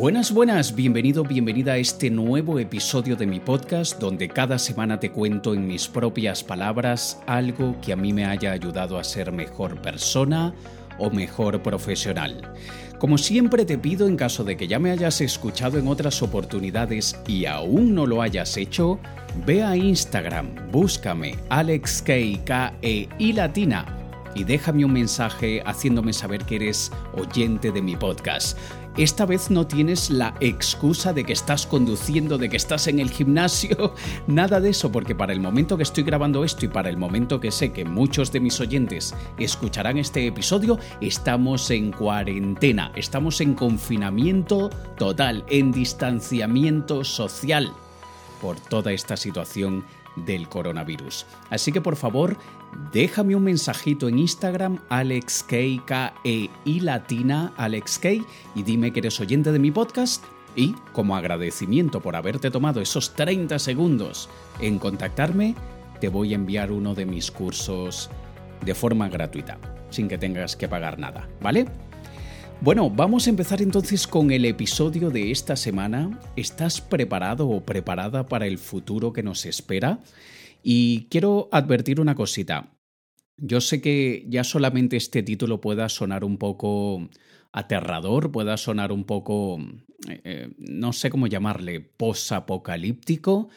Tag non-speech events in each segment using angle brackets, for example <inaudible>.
Buenas, buenas, bienvenido, bienvenida a este nuevo episodio de mi podcast donde cada semana te cuento en mis propias palabras algo que a mí me haya ayudado a ser mejor persona o mejor profesional. Como siempre te pido en caso de que ya me hayas escuchado en otras oportunidades y aún no lo hayas hecho, ve a Instagram, búscame AlexKE y Latina y déjame un mensaje haciéndome saber que eres oyente de mi podcast. Esta vez no tienes la excusa de que estás conduciendo, de que estás en el gimnasio, <laughs> nada de eso, porque para el momento que estoy grabando esto y para el momento que sé que muchos de mis oyentes escucharán este episodio, estamos en cuarentena, estamos en confinamiento total, en distanciamiento social por toda esta situación del coronavirus. Así que por favor, déjame un mensajito en Instagram, AlexK, e latina, AlexK, y dime que eres oyente de mi podcast. Y, como agradecimiento por haberte tomado esos 30 segundos en contactarme, te voy a enviar uno de mis cursos de forma gratuita, sin que tengas que pagar nada, ¿vale? Bueno, vamos a empezar entonces con el episodio de esta semana. ¿Estás preparado o preparada para el futuro que nos espera? Y quiero advertir una cosita. Yo sé que ya solamente este título pueda sonar un poco aterrador, pueda sonar un poco, eh, eh, no sé cómo llamarle, posapocalíptico,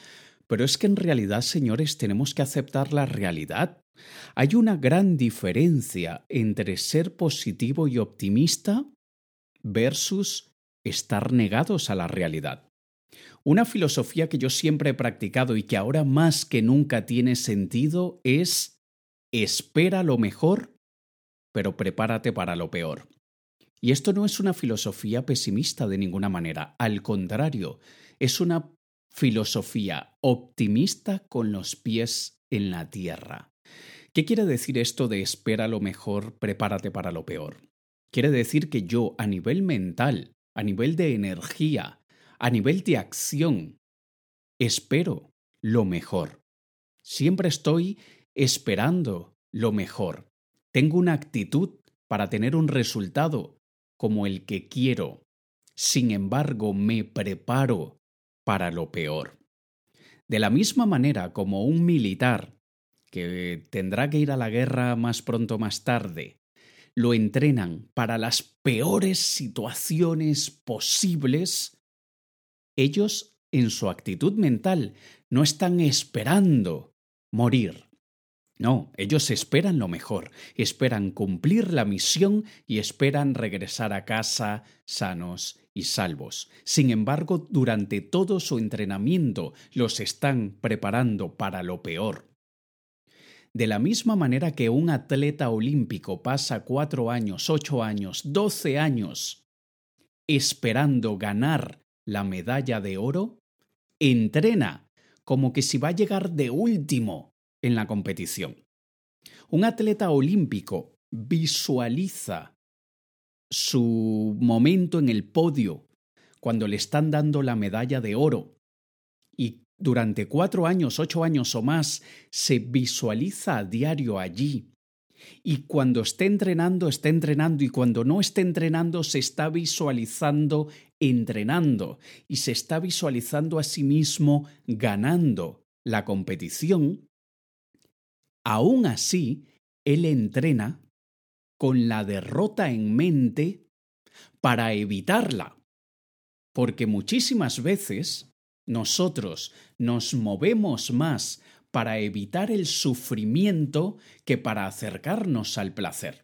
pero es que en realidad, señores, tenemos que aceptar la realidad. Hay una gran diferencia entre ser positivo y optimista versus estar negados a la realidad. Una filosofía que yo siempre he practicado y que ahora más que nunca tiene sentido es espera lo mejor, pero prepárate para lo peor. Y esto no es una filosofía pesimista de ninguna manera, al contrario, es una filosofía optimista con los pies en la tierra. ¿Qué quiere decir esto de espera lo mejor, prepárate para lo peor? Quiere decir que yo a nivel mental, a nivel de energía, a nivel de acción, espero lo mejor. Siempre estoy esperando lo mejor. Tengo una actitud para tener un resultado como el que quiero. Sin embargo, me preparo para lo peor. De la misma manera como un militar que tendrá que ir a la guerra más pronto más tarde, lo entrenan para las peores situaciones posibles, ellos en su actitud mental no están esperando morir. No, ellos esperan lo mejor, esperan cumplir la misión y esperan regresar a casa sanos y salvos. Sin embargo, durante todo su entrenamiento los están preparando para lo peor. De la misma manera que un atleta olímpico pasa cuatro años, ocho años, doce años esperando ganar la medalla de oro, entrena como que si va a llegar de último en la competición. Un atleta olímpico visualiza su momento en el podio cuando le están dando la medalla de oro y durante cuatro años, ocho años o más, se visualiza a diario allí. Y cuando esté entrenando, está entrenando, y cuando no esté entrenando, se está visualizando entrenando, y se está visualizando a sí mismo ganando la competición, aún así, él entrena con la derrota en mente para evitarla. Porque muchísimas veces nosotros nos movemos más para evitar el sufrimiento que para acercarnos al placer.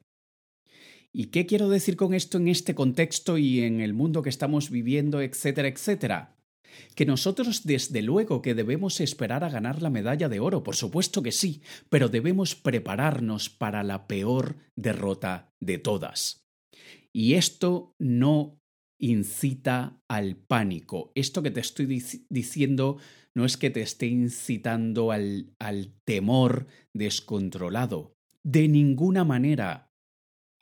¿Y qué quiero decir con esto en este contexto y en el mundo que estamos viviendo, etcétera, etcétera? Que nosotros desde luego que debemos esperar a ganar la medalla de oro, por supuesto que sí, pero debemos prepararnos para la peor derrota de todas. Y esto no incita al pánico. Esto que te estoy diciendo no es que te esté incitando al, al temor descontrolado. De ninguna manera.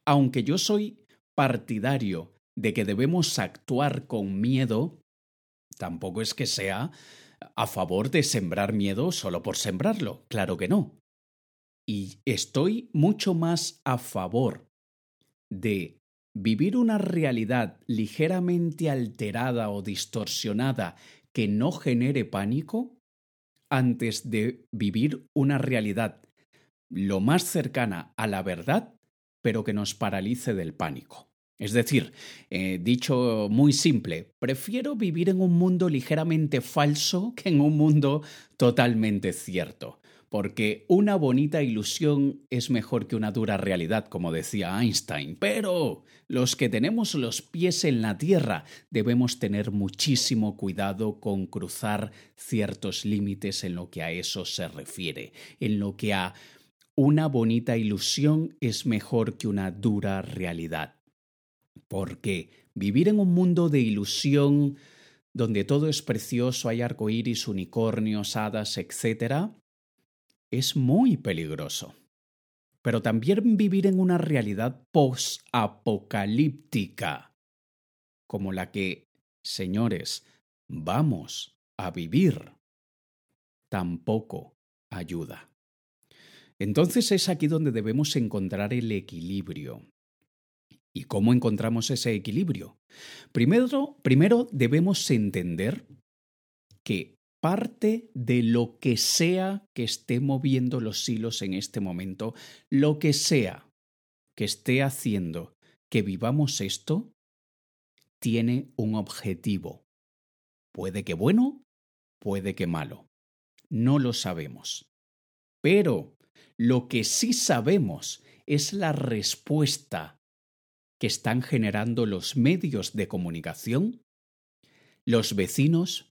Aunque yo soy partidario de que debemos actuar con miedo, tampoco es que sea a favor de sembrar miedo solo por sembrarlo. Claro que no. Y estoy mucho más a favor de vivir una realidad ligeramente alterada o distorsionada que no genere pánico antes de vivir una realidad lo más cercana a la verdad, pero que nos paralice del pánico. Es decir, eh, dicho muy simple, prefiero vivir en un mundo ligeramente falso que en un mundo totalmente cierto porque una bonita ilusión es mejor que una dura realidad, como decía Einstein. Pero los que tenemos los pies en la tierra debemos tener muchísimo cuidado con cruzar ciertos límites en lo que a eso se refiere, en lo que a una bonita ilusión es mejor que una dura realidad. Porque vivir en un mundo de ilusión donde todo es precioso, hay arcoíris, unicornios, hadas, etc., es muy peligroso. Pero también vivir en una realidad post-apocalíptica, como la que, señores, vamos a vivir, tampoco ayuda. Entonces es aquí donde debemos encontrar el equilibrio. ¿Y cómo encontramos ese equilibrio? Primero, primero debemos entender que parte de lo que sea que esté moviendo los hilos en este momento, lo que sea que esté haciendo que vivamos esto, tiene un objetivo. Puede que bueno, puede que malo. No lo sabemos. Pero lo que sí sabemos es la respuesta que están generando los medios de comunicación, los vecinos,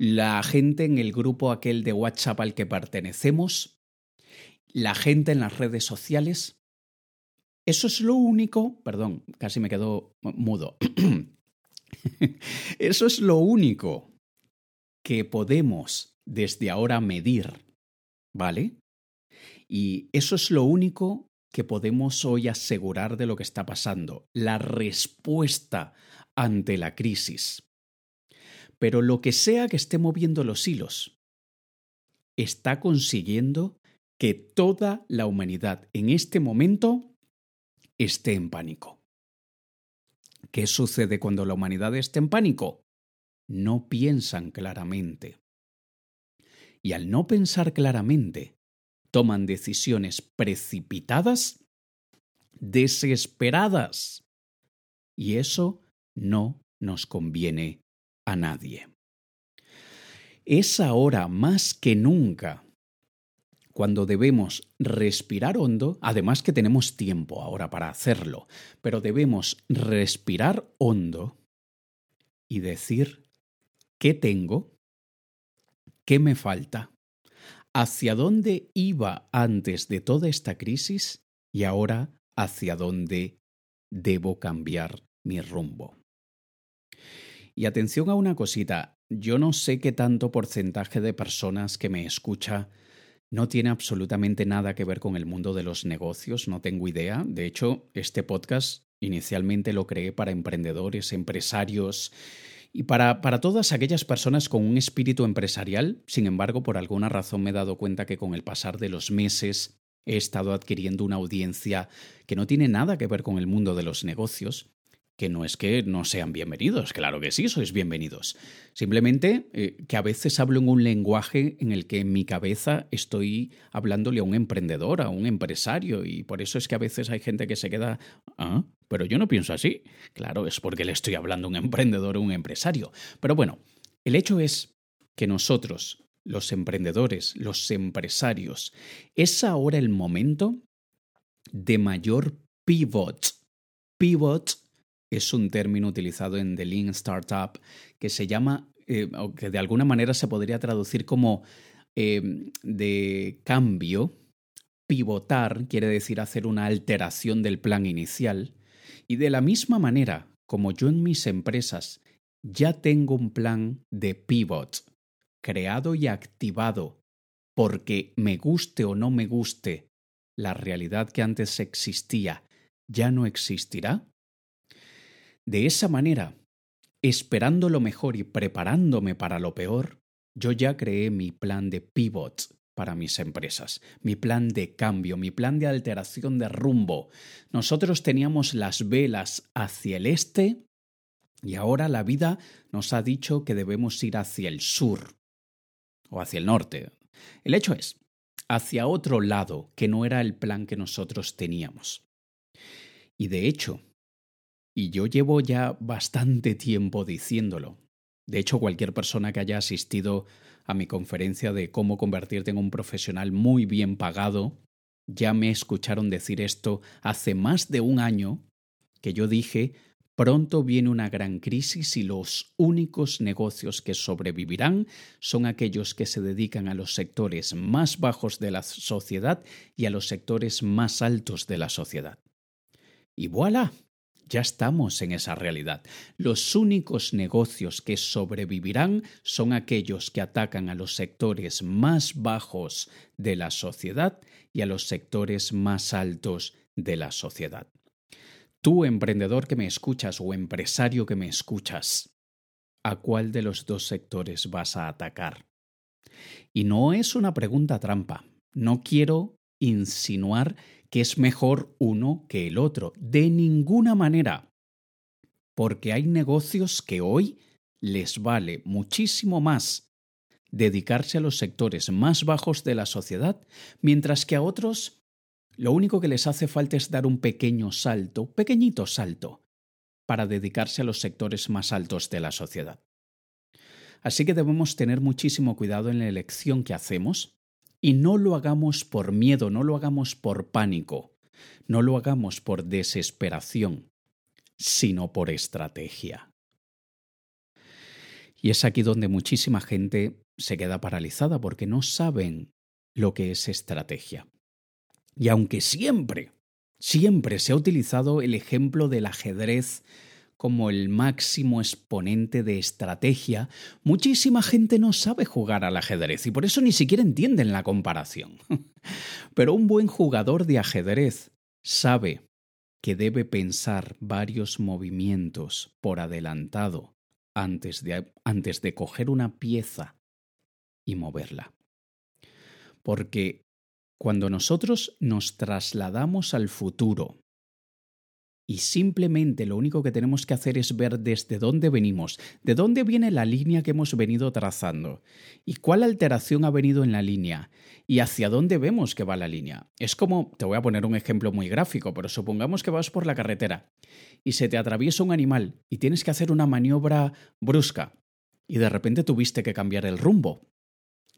la gente en el grupo aquel de WhatsApp al que pertenecemos, la gente en las redes sociales. Eso es lo único, perdón, casi me quedo mudo. <coughs> Eso es lo único que podemos desde ahora medir, ¿vale? Y eso es lo único que podemos hoy asegurar de lo que está pasando, la respuesta ante la crisis. Pero lo que sea que esté moviendo los hilos, está consiguiendo que toda la humanidad en este momento esté en pánico. ¿Qué sucede cuando la humanidad está en pánico? No piensan claramente. Y al no pensar claramente, toman decisiones precipitadas, desesperadas. Y eso no nos conviene a nadie. Es ahora más que nunca cuando debemos respirar hondo, además que tenemos tiempo ahora para hacerlo, pero debemos respirar hondo y decir, ¿qué tengo? ¿Qué me falta? ¿Hacia dónde iba antes de toda esta crisis y ahora hacia dónde debo cambiar mi rumbo? Y atención a una cosita, yo no sé qué tanto porcentaje de personas que me escucha no tiene absolutamente nada que ver con el mundo de los negocios, no tengo idea. De hecho, este podcast inicialmente lo creé para emprendedores, empresarios y para, para, todas aquellas personas con un espíritu empresarial. Sin embargo, por alguna razón me he dado cuenta que con el pasar de los meses he estado adquiriendo una audiencia que no tiene nada que ver con el mundo de los negocios que no es que no sean bienvenidos, claro que sí, sois bienvenidos. Simplemente eh, que a veces hablo en un lenguaje en el que en mi cabeza estoy hablándole a un emprendedor, a un empresario, y por eso es que a veces hay gente que se queda, ah, pero yo no pienso así. Claro, es porque le estoy hablando a un emprendedor o un empresario. Pero bueno, el hecho es que nosotros, los emprendedores, los empresarios, es ahora el momento de mayor pivot. Pivot es un término utilizado en The Lean Startup que se llama, eh, o que de alguna manera se podría traducir como em, de cambio. Pivotar quiere decir hacer una alteración del plan inicial. Y de la misma manera, como yo en mis empresas ya tengo un plan de pivot creado y activado porque me guste o no me guste, la realidad que antes existía ya no existirá, de esa manera, esperando lo mejor y preparándome para lo peor, yo ya creé mi plan de pivot para mis empresas, mi plan de cambio, mi plan de alteración de rumbo. Nosotros teníamos las velas hacia el este y ahora la vida nos ha dicho que debemos ir hacia el sur o hacia el norte. El hecho es, hacia otro lado que no era el plan que nosotros teníamos. Y de hecho, y yo llevo ya bastante tiempo diciéndolo, de hecho cualquier persona que haya asistido a mi conferencia de cómo convertirte en un profesional muy bien pagado, ya me escucharon decir esto hace más de un año que yo dije Pronto viene una gran crisis y los únicos negocios que sobrevivirán son aquellos que se dedican a los sectores más bajos de la sociedad y a los sectores más altos de la sociedad. Y voilà, ya estamos en esa realidad. Los únicos negocios que sobrevivirán son aquellos que atacan a los sectores más bajos de la sociedad y a los sectores más altos de la sociedad. Tú, emprendedor que me escuchas o empresario que me escuchas, ¿a cuál de los dos sectores vas a atacar? Y no es una pregunta trampa. No quiero insinuar que es mejor uno que el otro. De ninguna manera. Porque hay negocios que hoy les vale muchísimo más dedicarse a los sectores más bajos de la sociedad, mientras que a otros lo único que les hace falta es dar un pequeño salto, pequeñito salto, para dedicarse a los sectores más altos de la sociedad. Así que debemos tener muchísimo cuidado en la elección que hacemos y no lo hagamos por miedo, no lo hagamos por pánico, no lo hagamos por desesperación, sino por estrategia. Y es aquí donde muchísima gente se queda paralizada porque no saben lo que es estrategia. Y aunque siempre, siempre se ha utilizado el ejemplo del ajedrez como el máximo exponente de estrategia, muchísima gente no sabe jugar al ajedrez y por eso ni siquiera entienden la comparación. <laughs> Pero un buen jugador de ajedrez sabe que debe pensar varios movimientos por adelantado antes de, antes de coger una pieza y moverla. Porque cuando nosotros nos trasladamos al futuro y simplemente lo único que tenemos que hacer es ver desde dónde venimos, de dónde viene la línea que hemos venido trazando y cuál alteración ha venido en la línea y hacia dónde vemos que va la línea. Es como, te voy a poner un ejemplo muy gráfico, pero supongamos que vas por la carretera y se te atraviesa un animal y tienes que hacer una maniobra brusca y de repente tuviste que cambiar el rumbo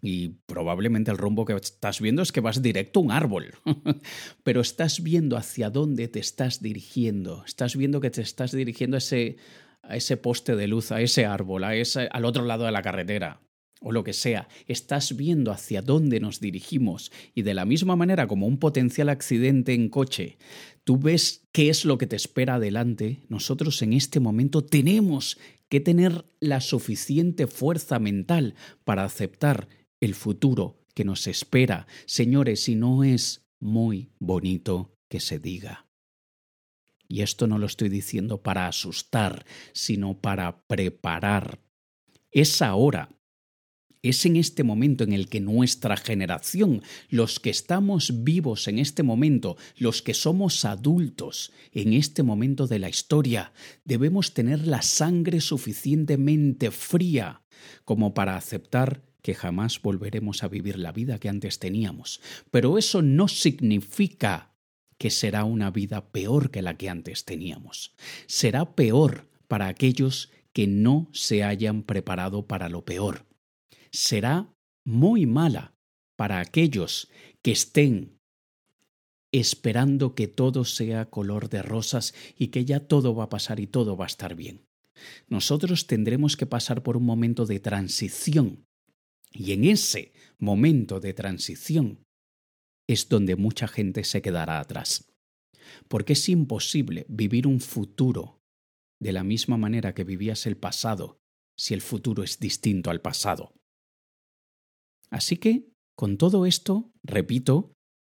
y probablemente el rumbo que estás viendo es que vas directo a un árbol, <laughs> pero estás viendo hacia dónde te estás dirigiendo, estás viendo que te estás dirigiendo a ese, a ese poste de luz, a ese árbol, a ese, al otro lado de la carretera o lo que sea, estás viendo hacia dónde nos dirigimos. Y de la misma manera como un potencial accidente en coche, tú ves qué es lo que te espera adelante, nosotros en este momento tenemos que tener la suficiente fuerza mental para aceptar el futuro que nos espera, señores, y no es muy bonito que se diga. Y esto no lo estoy diciendo para asustar, sino para preparar. Es ahora, es en este momento en el que nuestra generación, los que estamos vivos en este momento, los que somos adultos en este momento de la historia, debemos tener la sangre suficientemente fría como para aceptar que jamás volveremos a vivir la vida que antes teníamos. Pero eso no significa que será una vida peor que la que antes teníamos. Será peor para aquellos que no se hayan preparado para lo peor. Será muy mala para aquellos que estén esperando que todo sea color de rosas y que ya todo va a pasar y todo va a estar bien. Nosotros tendremos que pasar por un momento de transición y en ese momento de transición es donde mucha gente se quedará atrás. Porque es imposible vivir un futuro de la misma manera que vivías el pasado si el futuro es distinto al pasado. Así que, con todo esto, repito,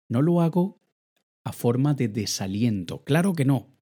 no lo hago a forma de desaliento, claro que no.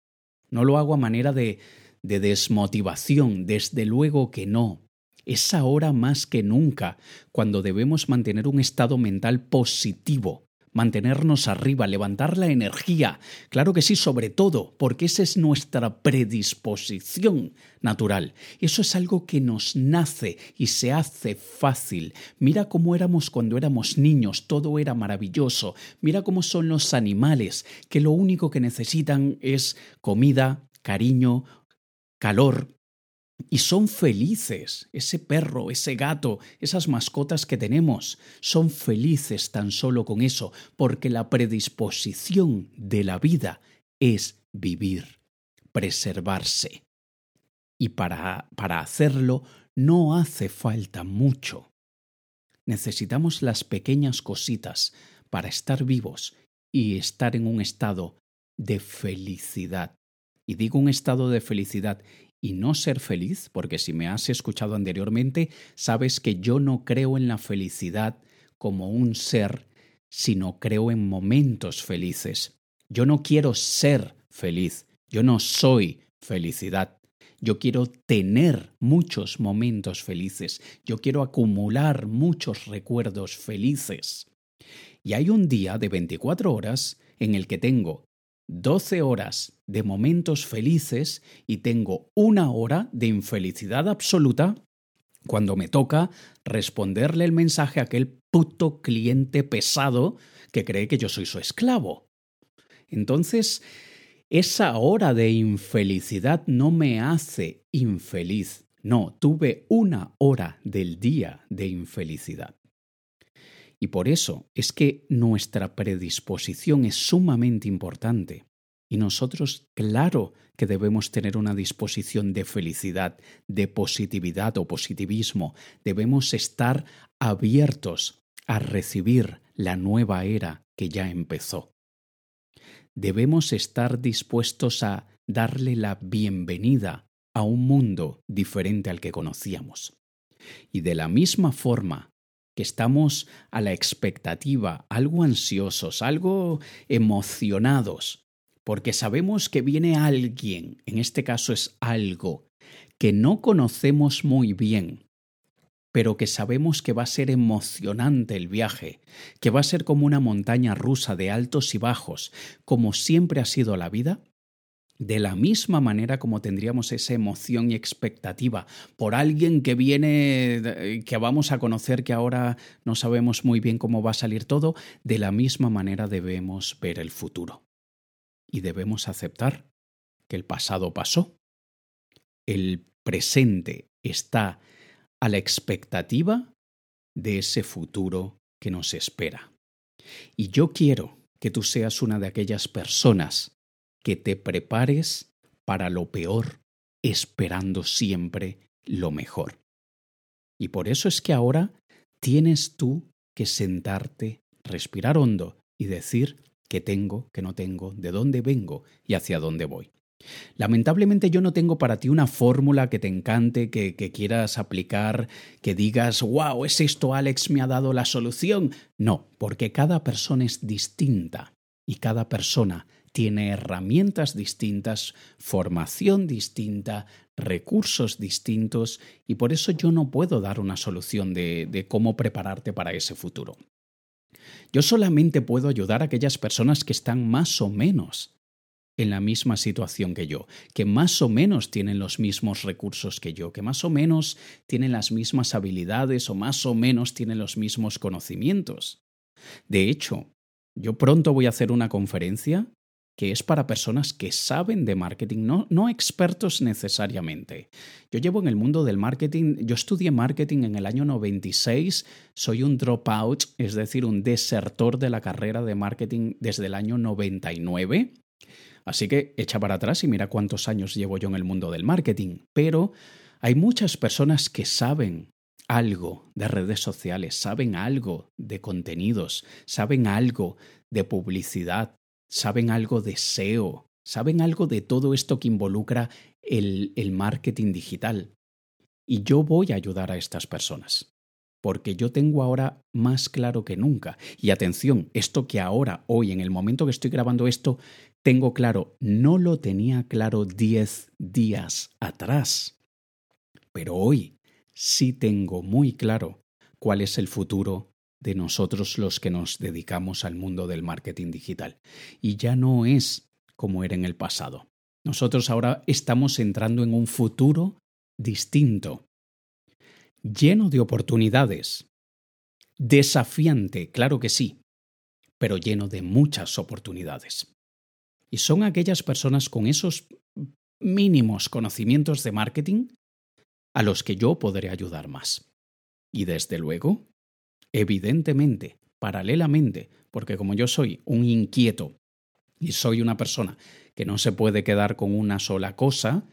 No lo hago a manera de, de desmotivación, desde luego que no Es ahora más que nunca cuando debemos mantener un estado mental positivo, mantenernos arriba, levantar la energía. Claro que sí, sobre todo, porque esa es nuestra predisposición natural. Eso es algo que nos nace y se hace fácil. Mira cómo éramos cuando éramos niños, todo era maravilloso. Mira cómo son los animales, que lo único que necesitan es comida, cariño, calor, y son felices. Ese perro, ese gato, esas mascotas que tenemos, son felices tan solo con eso, porque la predisposición de la vida es vivir, preservarse. Y para, para hacerlo no hace falta mucho. Necesitamos las pequeñas cositas para estar vivos y estar en un estado de felicidad. Y digo un estado de felicidad y no ser feliz, porque si me has escuchado anteriormente, sabes que yo no creo en la felicidad como un ser, sino creo en momentos felices. Yo no quiero ser feliz, yo no soy felicidad. Yo quiero tener muchos momentos felices, yo quiero acumular muchos recuerdos felices. Y hay un día de 24 horas en el que tengo 12 horas de momentos felices y tengo una hora de infelicidad absoluta cuando me toca responderle el mensaje a aquel puto cliente pesado que cree que yo soy su esclavo. Entonces, esa hora de infelicidad no me hace infeliz. No, tuve una hora del día de infelicidad. Y por eso es que nuestra predisposición es sumamente importante. Y nosotros, claro que debemos tener una disposición de felicidad, de positividad o positivismo. Debemos estar abiertos a recibir la nueva era que ya empezó. Debemos estar dispuestos a darle la bienvenida a un mundo diferente al que conocíamos. Y de la misma forma que estamos a la expectativa, algo ansiosos, algo emocionados, porque sabemos que viene alguien, en este caso es algo, que no conocemos muy bien, pero que sabemos que va a ser emocionante el viaje, que va a ser como una montaña rusa de altos y bajos, como siempre ha sido la vida, de la misma manera como tendríamos esa emoción y expectativa por alguien que viene, que vamos a conocer, que ahora no sabemos muy bien cómo va a salir todo, de la misma manera debemos ver el futuro. Y debemos aceptar que el pasado pasó, el presente está a la expectativa de ese futuro que nos espera. Y yo quiero que tú seas una de aquellas personas que te prepares para lo peor, esperando siempre lo mejor. Y por eso es que ahora tienes tú que sentarte, respirar hondo y decir qué tengo, qué no tengo, de dónde vengo y hacia dónde voy. Lamentablemente yo no tengo para ti una fórmula que te encante, que, que, quieras aplicar, que digas, wow, es esto, Alex me ha dado la solución. No, porque cada persona es distinta y cada persona tiene herramientas distintas, formación distinta, recursos distintos y por eso yo no puedo dar una solución de, cómo prepararte para ese futuro. Yo solamente puedo ayudar a aquellas personas que están más o menos en la misma situación que yo, que más o menos tienen los mismos recursos que yo, que más o menos tienen las mismas habilidades o más o menos tienen los mismos conocimientos. De hecho, yo pronto voy a hacer una conferencia que es para personas que saben de marketing, no, expertos necesariamente. Yo llevo en el mundo del marketing, yo estudié marketing en el año 96, soy un dropout, es decir, un desertor de la carrera de marketing desde el año 99. Así que echa para atrás y mira cuántos años llevo yo en el mundo del marketing. Pero hay muchas personas que saben algo de redes sociales, saben algo de contenidos, saben algo de publicidad, saben algo de SEO, saben algo de todo esto que involucra el, el marketing digital. Y yo voy a ayudar a estas personas porque yo tengo ahora más claro que nunca. Y atención, esto que ahora, hoy, en el momento que estoy grabando esto, tengo claro, no lo tenía claro diez días atrás. Pero hoy sí tengo muy claro cuál es el futuro de nosotros los que nos dedicamos al mundo del marketing digital. Y ya no es como era en el pasado. Nosotros ahora estamos entrando en un futuro distinto, lleno de oportunidades, desafiante, claro que sí, pero lleno de muchas oportunidades. Y son aquellas personas con esos mínimos conocimientos de marketing a los que yo podré ayudar más. Y desde luego, evidentemente, paralelamente, porque como yo soy un inquieto y soy una persona que no se puede quedar con una sola cosa,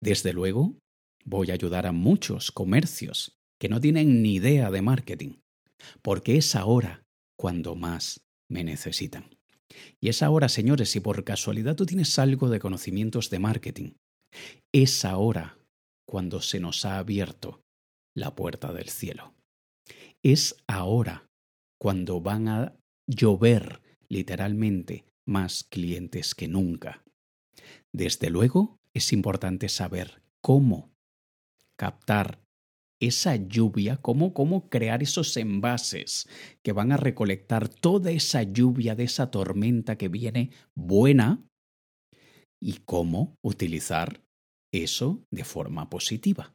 desde luego voy a ayudar a muchos comercios que no tienen ni idea de marketing, porque es ahora cuando más me necesitan. Y es ahora, señores, si por casualidad tú tienes algo de conocimientos de marketing, es ahora cuando se nos ha abierto la puerta del cielo. Es ahora cuando van a llover literalmente más clientes que nunca. Desde luego, es importante saber cómo captar esa lluvia, cómo, cómo crear esos envases que van a recolectar toda esa lluvia de esa tormenta que viene buena y cómo utilizar eso de forma positiva.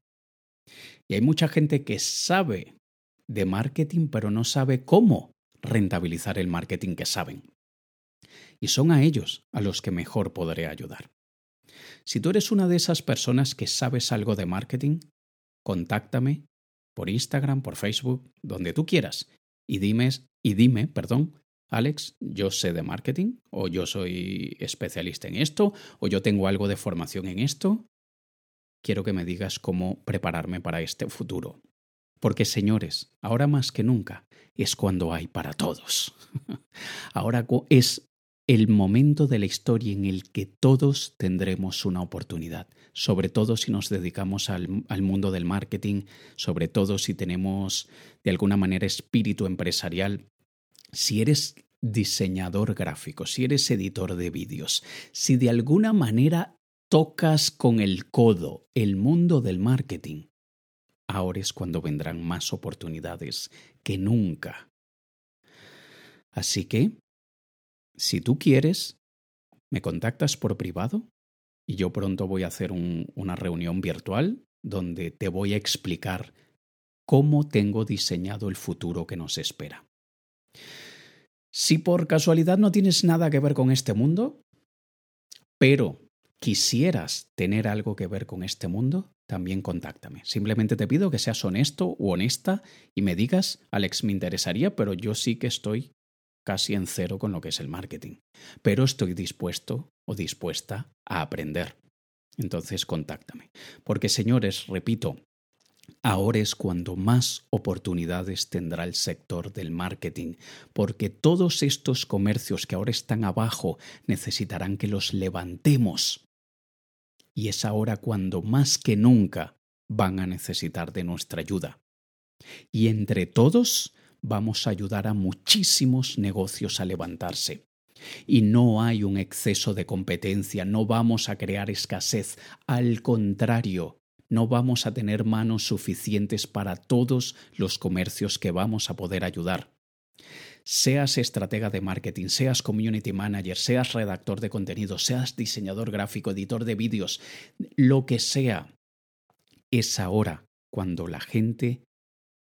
Y hay mucha gente que sabe de marketing pero no sabe cómo rentabilizar el marketing que saben. Y son a ellos a los que mejor podré ayudar. Si tú eres una de esas personas que sabes algo de marketing, contáctame por Instagram, por Facebook, donde tú quieras y dime, y dime, perdón, Alex, yo sé de marketing o yo soy especialista en esto o yo tengo algo de formación en esto. Quiero que me digas cómo prepararme para este futuro. Porque, señores, ahora más que nunca es cuando hay para todos. <laughs> ahora es el momento de la historia en el que todos tendremos una oportunidad, sobre todo si nos dedicamos al, mundo del marketing, sobre todo si tenemos de alguna manera espíritu empresarial. Si eres diseñador gráfico, si eres editor de vídeos, si de alguna manera tocas con el codo el mundo del marketing, ahora es cuando vendrán más oportunidades que nunca. Así que si tú quieres, me contactas por privado y yo pronto voy a hacer una reunión virtual donde te voy a explicar cómo tengo diseñado el futuro que nos espera. Si por casualidad no tienes nada que ver con este mundo, pero quisieras tener algo que ver con este mundo, también contáctame. Simplemente te pido que seas honesto u honesta y me digas, Alex, me interesaría, pero yo sí que estoy casi en cero con lo que es el marketing. Pero estoy dispuesto o dispuesta a aprender. Entonces, contáctame. Porque, señores, repito, ahora es cuando más oportunidades tendrá el sector del marketing, porque todos estos comercios que ahora están abajo necesitarán que los levantemos. Y es ahora cuando más que nunca van a necesitar de nuestra ayuda. Y entre todos vamos a ayudar a muchísimos negocios a levantarse. Y no hay un exceso de competencia, no vamos a crear escasez, al contrario, no vamos a tener manos suficientes para todos los comercios que vamos a poder ayudar. Seas estratega de marketing, seas community manager, seas redactor de contenido, seas diseñador gráfico, editor de vídeos, lo que sea, es ahora cuando la gente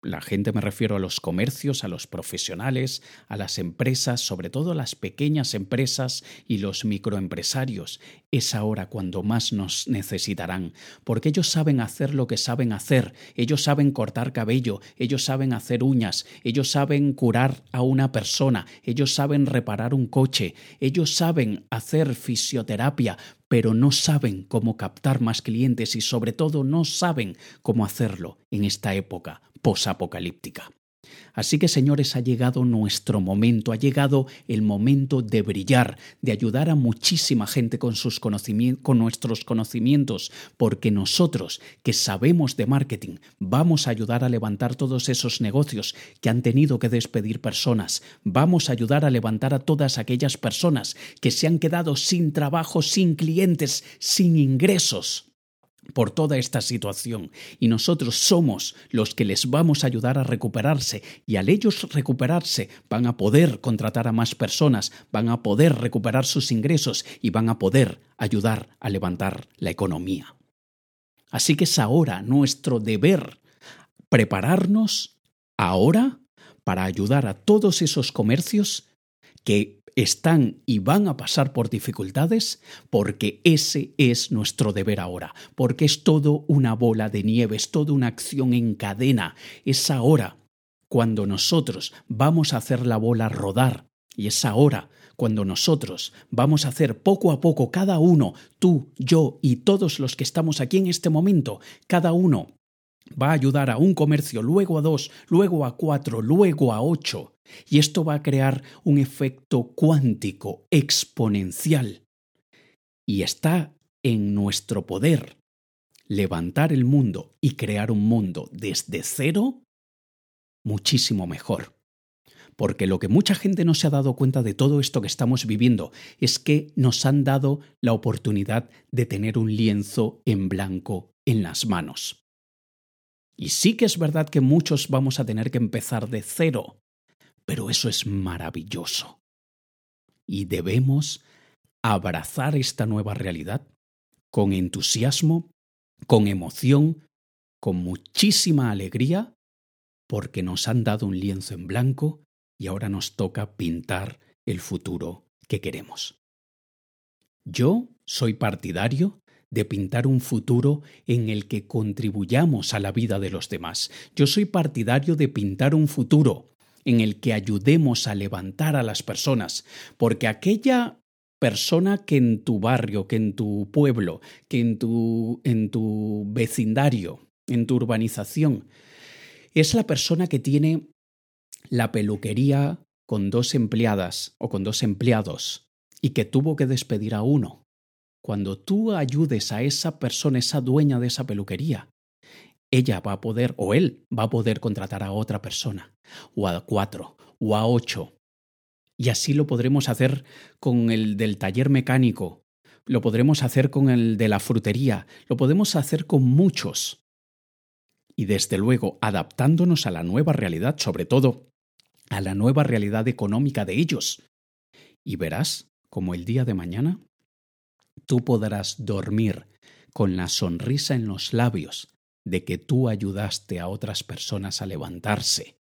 la gente me refiero a los comercios, a los profesionales, a las empresas, sobre todo las pequeñas empresas y los microempresarios. Es ahora cuando más nos necesitarán, porque ellos saben hacer lo que saben hacer, ellos saben cortar cabello, ellos saben hacer uñas, ellos saben curar a una persona, ellos saben reparar un coche, ellos saben hacer fisioterapia, pero no saben cómo captar más clientes y sobre todo no saben cómo hacerlo en esta época posapocalíptica. Así que, señores, ha llegado nuestro momento, ha llegado el momento de brillar, de ayudar a muchísima gente con, con nuestros conocimientos, porque nosotros, que sabemos de marketing, vamos a ayudar a levantar todos esos negocios que han tenido que despedir personas, vamos a ayudar a levantar a todas aquellas personas que se han quedado sin trabajo, sin clientes, sin ingresos por toda esta situación y nosotros somos los que les vamos a ayudar a recuperarse y al ellos recuperarse van a poder contratar a más personas, van a poder recuperar sus ingresos y van a poder ayudar a levantar la economía. Así que es ahora nuestro deber prepararnos ahora para ayudar a todos esos comercios que están y van a pasar por dificultades, porque ese es nuestro deber ahora, porque es todo una bola de nieve, es toda una acción en cadena. Es ahora cuando nosotros vamos a hacer la bola rodar y es ahora cuando nosotros vamos a hacer poco a poco cada uno, tú, yo y todos los que estamos aquí en este momento, cada uno va a ayudar a un comercio, luego a dos, luego a cuatro, luego a ocho, y esto va a crear un efecto cuántico exponencial. Y está en nuestro poder levantar el mundo y crear un mundo desde cero muchísimo mejor. Porque lo que mucha gente no se ha dado cuenta de todo esto que estamos viviendo es que nos han dado la oportunidad de tener un lienzo en blanco en las manos. Y sí que es verdad que muchos vamos a tener que empezar de cero, pero eso es maravilloso. Y debemos abrazar esta nueva realidad con entusiasmo, con emoción, con muchísima alegría, porque nos han dado un lienzo en blanco y ahora nos toca pintar el futuro que queremos. Yo soy partidario de pintar un futuro en el que contribuyamos a la vida de los demás. Yo soy partidario de pintar un futuro en el que ayudemos a levantar a las personas, porque aquella persona que en tu barrio, que en tu pueblo, que en tu, en tu vecindario, en tu urbanización, es la persona que tiene la peluquería con dos empleadas o con dos empleados y que tuvo que despedir a uno. Cuando tú ayudes a esa persona, esa dueña de esa peluquería, ella va a poder, o él va a poder contratar a otra persona, o a cuatro, o a ocho. Y así lo podremos hacer con el del taller mecánico, lo podremos hacer con el de la frutería, lo podemos hacer con muchos. Y desde luego, adaptándonos a la nueva realidad, sobre todo a la nueva realidad económica de ellos. Y verás como el día de mañana tú podrás dormir con la sonrisa en los labios de que tú ayudaste a otras personas a levantarse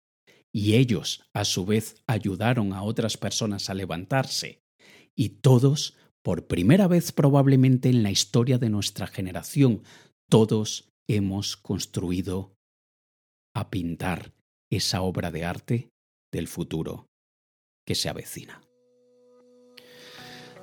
y ellos a su vez ayudaron a otras personas a levantarse y todos, por primera vez probablemente en la historia de nuestra generación, todos hemos construido a pintar esa obra de arte del futuro que se avecina.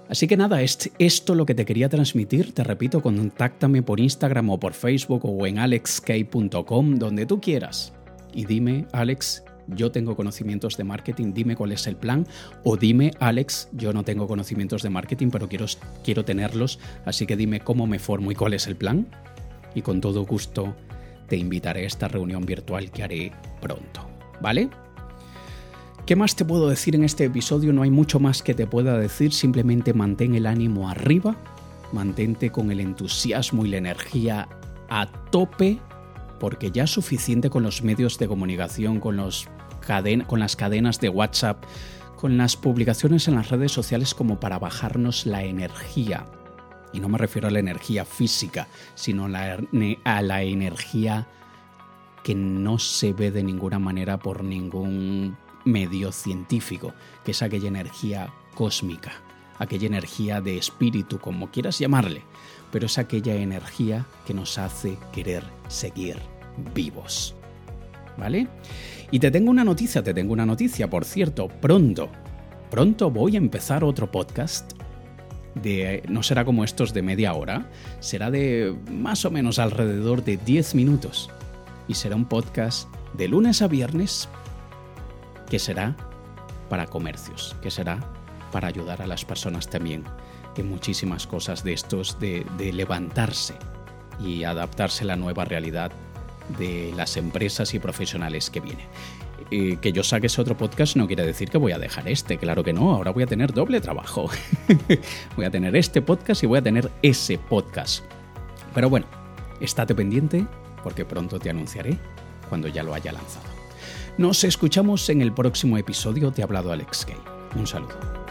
Así que nada, es esto lo que te quería transmitir. Te repito, contáctame por Instagram o por Facebook o en alexk.com, donde tú quieras. Y dime, Alex, yo tengo conocimientos de marketing, dime cuál es el plan. O dime, Alex, yo no tengo conocimientos de marketing, pero quiero, quiero tenerlos, así que dime cómo me formo y cuál es el plan. Y con todo gusto te invitaré a esta reunión virtual que haré pronto. ¿Vale? ¿Qué más te puedo decir en este episodio? No hay mucho más que te pueda decir, simplemente mantén el ánimo arriba, mantente con el entusiasmo y la energía a tope, porque ya es suficiente con los medios de comunicación, con, los con las cadenas de WhatsApp, con las publicaciones en las redes sociales como para bajarnos la energía. Y no me refiero a la energía física, sino a la energía que no se ve de ninguna manera por ningún medio científico, que es aquella energía cósmica, aquella energía de espíritu, como quieras llamarle, pero es aquella energía que nos hace querer seguir vivos. ¿Vale? Y te tengo una noticia, te tengo una noticia, por cierto, pronto, pronto voy a empezar otro podcast de, no será como estos de media hora, será de más o menos alrededor de 10 minutos. Y será un podcast de lunes a viernes que será para comercios, que será para ayudar a las personas también en muchísimas cosas de estos, de, levantarse y adaptarse a la nueva realidad de las empresas y profesionales que viene. que yo saque ese otro podcast no quiere decir que voy a dejar este, claro que no, ahora voy a tener doble trabajo. <laughs> voy a tener este podcast y voy a tener ese podcast. Pero bueno, Estate pendiente porque pronto te anunciaré cuando ya lo haya lanzado. Nos escuchamos en el próximo episodio de Hablado Alex Gay. Un saludo.